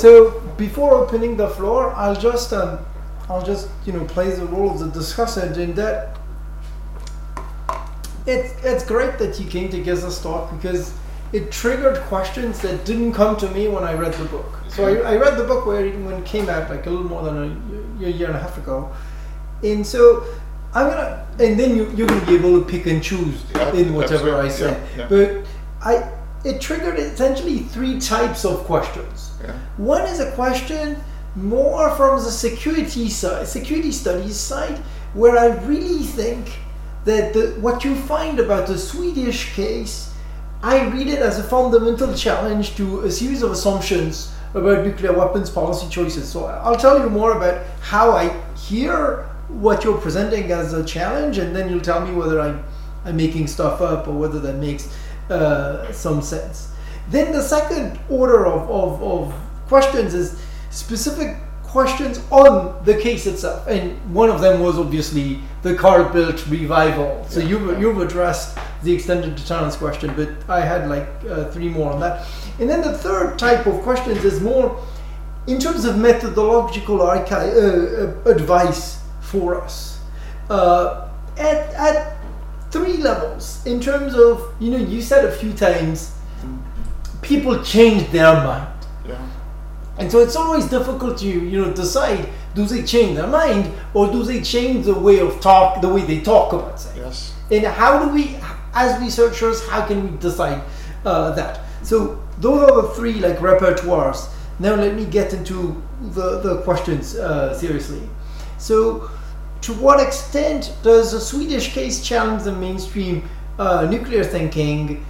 So before opening the floor, I'll just um, I'll just you know play the role of the discussant in that. It's it's great that you came to Giza talk because it triggered questions that didn't come to me when I read the book. So I, I read the book where it, when it came out like a little more than a year, year and a half ago, and so I'm gonna and then you you're gonna be able to pick and choose Yeah, in whatever I say. Yeah, yeah. But I it triggered essentially three types of questions. Yeah. One is a question more from the security side, security studies side, where I really think that the, what you find about the Swedish case, I read it as a fundamental challenge to a series of assumptions about nuclear weapons policy choices. So I'll tell you more about how I hear what you're presenting as a challenge, and then you'll tell me whether I, I'm making stuff up or whether that makes uh, some sense. Then the second order of, of, of questions is specific questions on the case itself, and one of them was obviously the Carl Bildt revival. So Yeah. you've, you've addressed the extended deterrence question, but I had like uh, three more on that. And then the third type of questions is more in terms of methodological uh, uh, advice for us uh, at, at three levels in terms of you know you said a few times people change their mind Yeah. And so it's always difficult to you know decide do they change their mind or do they change the way of talk the way they talk about things? Yes. and how do we as researchers how can we decide uh, that? So those are the three like repertoires. Now let me get into the, the questions uh, seriously. So to what extent does the swedish case challenge the mainstream uh, nuclear thinking?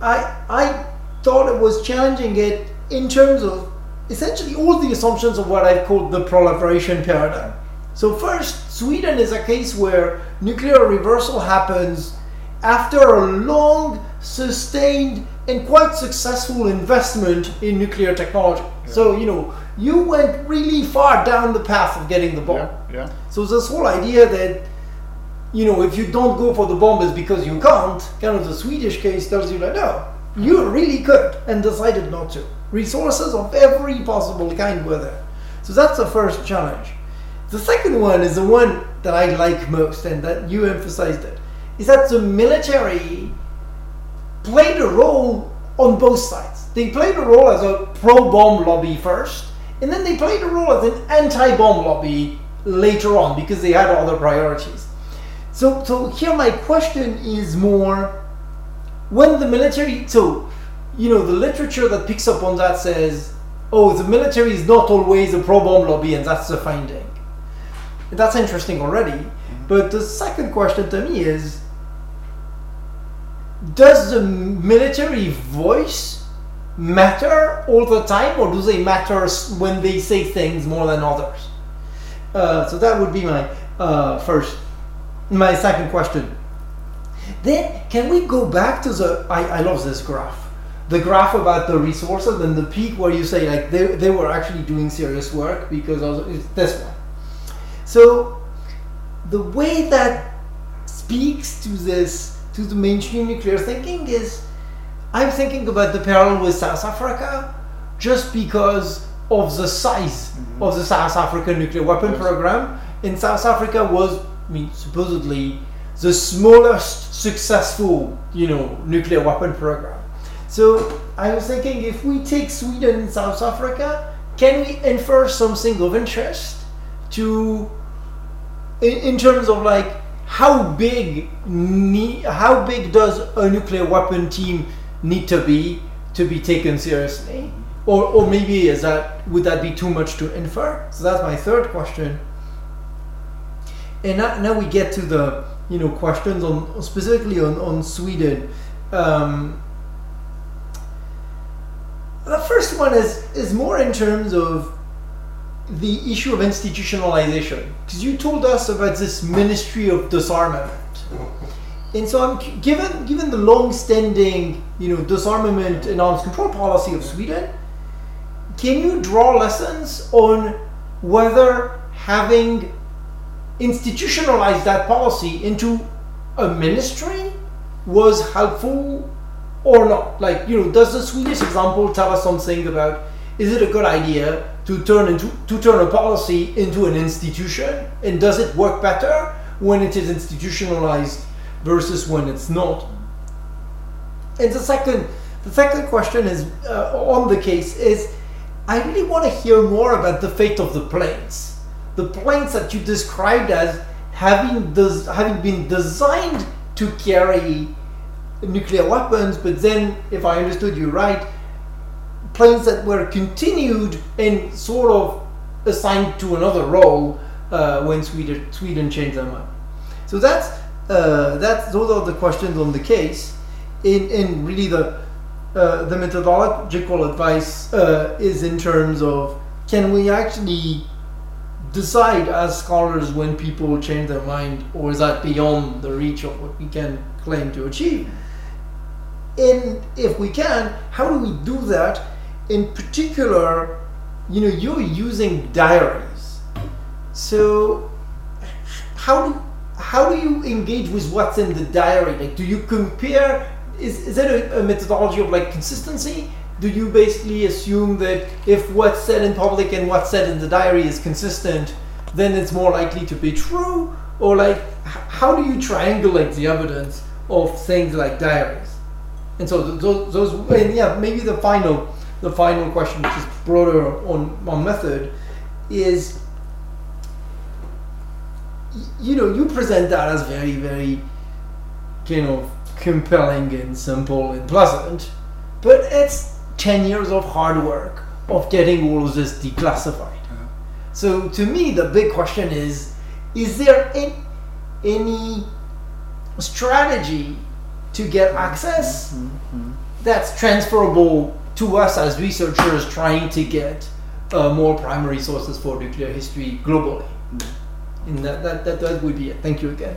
I, I thought it was challenging it in terms of essentially all the assumptions of what I've called the proliferation paradigm. So, first, Sweden is a case where nuclear reversal happens after a long, sustained, and quite successful investment in nuclear technology. So, you know, you went really far down the path of getting the bomb. Yeah. Yeah. So this whole idea that you know if you don't go for the bomb is because you can't, kind of the Swedish case tells you that no, you really could and decided not to. Resources of every possible kind were there. So that's the first challenge. The second one is the one that I like most and that you emphasized it, is that the military played a role on both sides. They played a role as a pro-bomb lobby first, and then they played a role as an anti-bomb lobby later on because they had other priorities. So, so here my question is more when the military. So, you know, the literature that picks up on that says, "Oh, the military is not always a pro-bomb lobby," and that's the finding. That's interesting already. But the second question to me is does the military voice matter all the time or do they matter when they say things more than others uh, so that would be my uh, first my second question then can we go back to the I, I love this graph. The graph about the resources and the peak where you say like they, they were actually doing serious work because of it's this one. So the way that speaks to this to the mainstream nuclear thinking is I'm thinking about the parallel with South Africa just because of the size mm-hmm. of the South African nuclear weapon program. In South Africa was I mean supposedly the smallest successful, you know, nuclear weapon program. So I was thinking if we take Sweden and South Africa, can we infer something of interest to in, in terms of like how big ne- how big does a nuclear weapon team need to be to be taken seriously? Or, or maybe is that would that be too much to infer? So that's my third question. And now, now we get to the you know questions on specifically on, on sweden. Um, the first one is is more in terms of the issue of institutionalization. Because you told us about this ministry of disarmament. And so i'm given given the long-standing you know disarmament and arms control policy of sweden can you draw lessons on whether having institutionalized that policy into a ministry was helpful or not like you know does the swedish example tell us something about is it a good idea to turn into to turn a policy into an institution? And does it work better when it is institutionalized versus when it's not? And the second the second question is uh, on the case is I really want to hear more about the fate of the planes. The planes that you described as having des- having been designed to carry nuclear weapons, but then, if I understood you right, planes that were continued and sort of assigned to another role uh, when Sweden Sweden changed their mind. So that's uh, that's those are the questions on the case. In in really the uh, the methodological advice uh, is in terms of can we actually decide as scholars when people change their mind, or is that beyond the reach of what we can claim to achieve? And if we can, how do we do that? In particular, you know, you're using diaries. So how do how do you engage with what's in the diary? Like, do you compare? Is is that a, a methodology of like consistency? Do you basically assume that if what's said in public and what's said in the diary is consistent, then it's more likely to be true? Or like, how do you triangulate the evidence of things like diaries? And so those, those and yeah, maybe the final, the final question, which is broader on on method, is you know you present that as very very kind of compelling and simple and pleasant, but it's ten years of hard work of getting all of this declassified. Uh-huh. So to me, the big question is: Is there any, any strategy to get mm-hmm. access mm-hmm. that's transferable to us as researchers trying to get uh, more primary sources for nuclear history globally? Mm-hmm. And that, that, that, that would be it. Thank you again.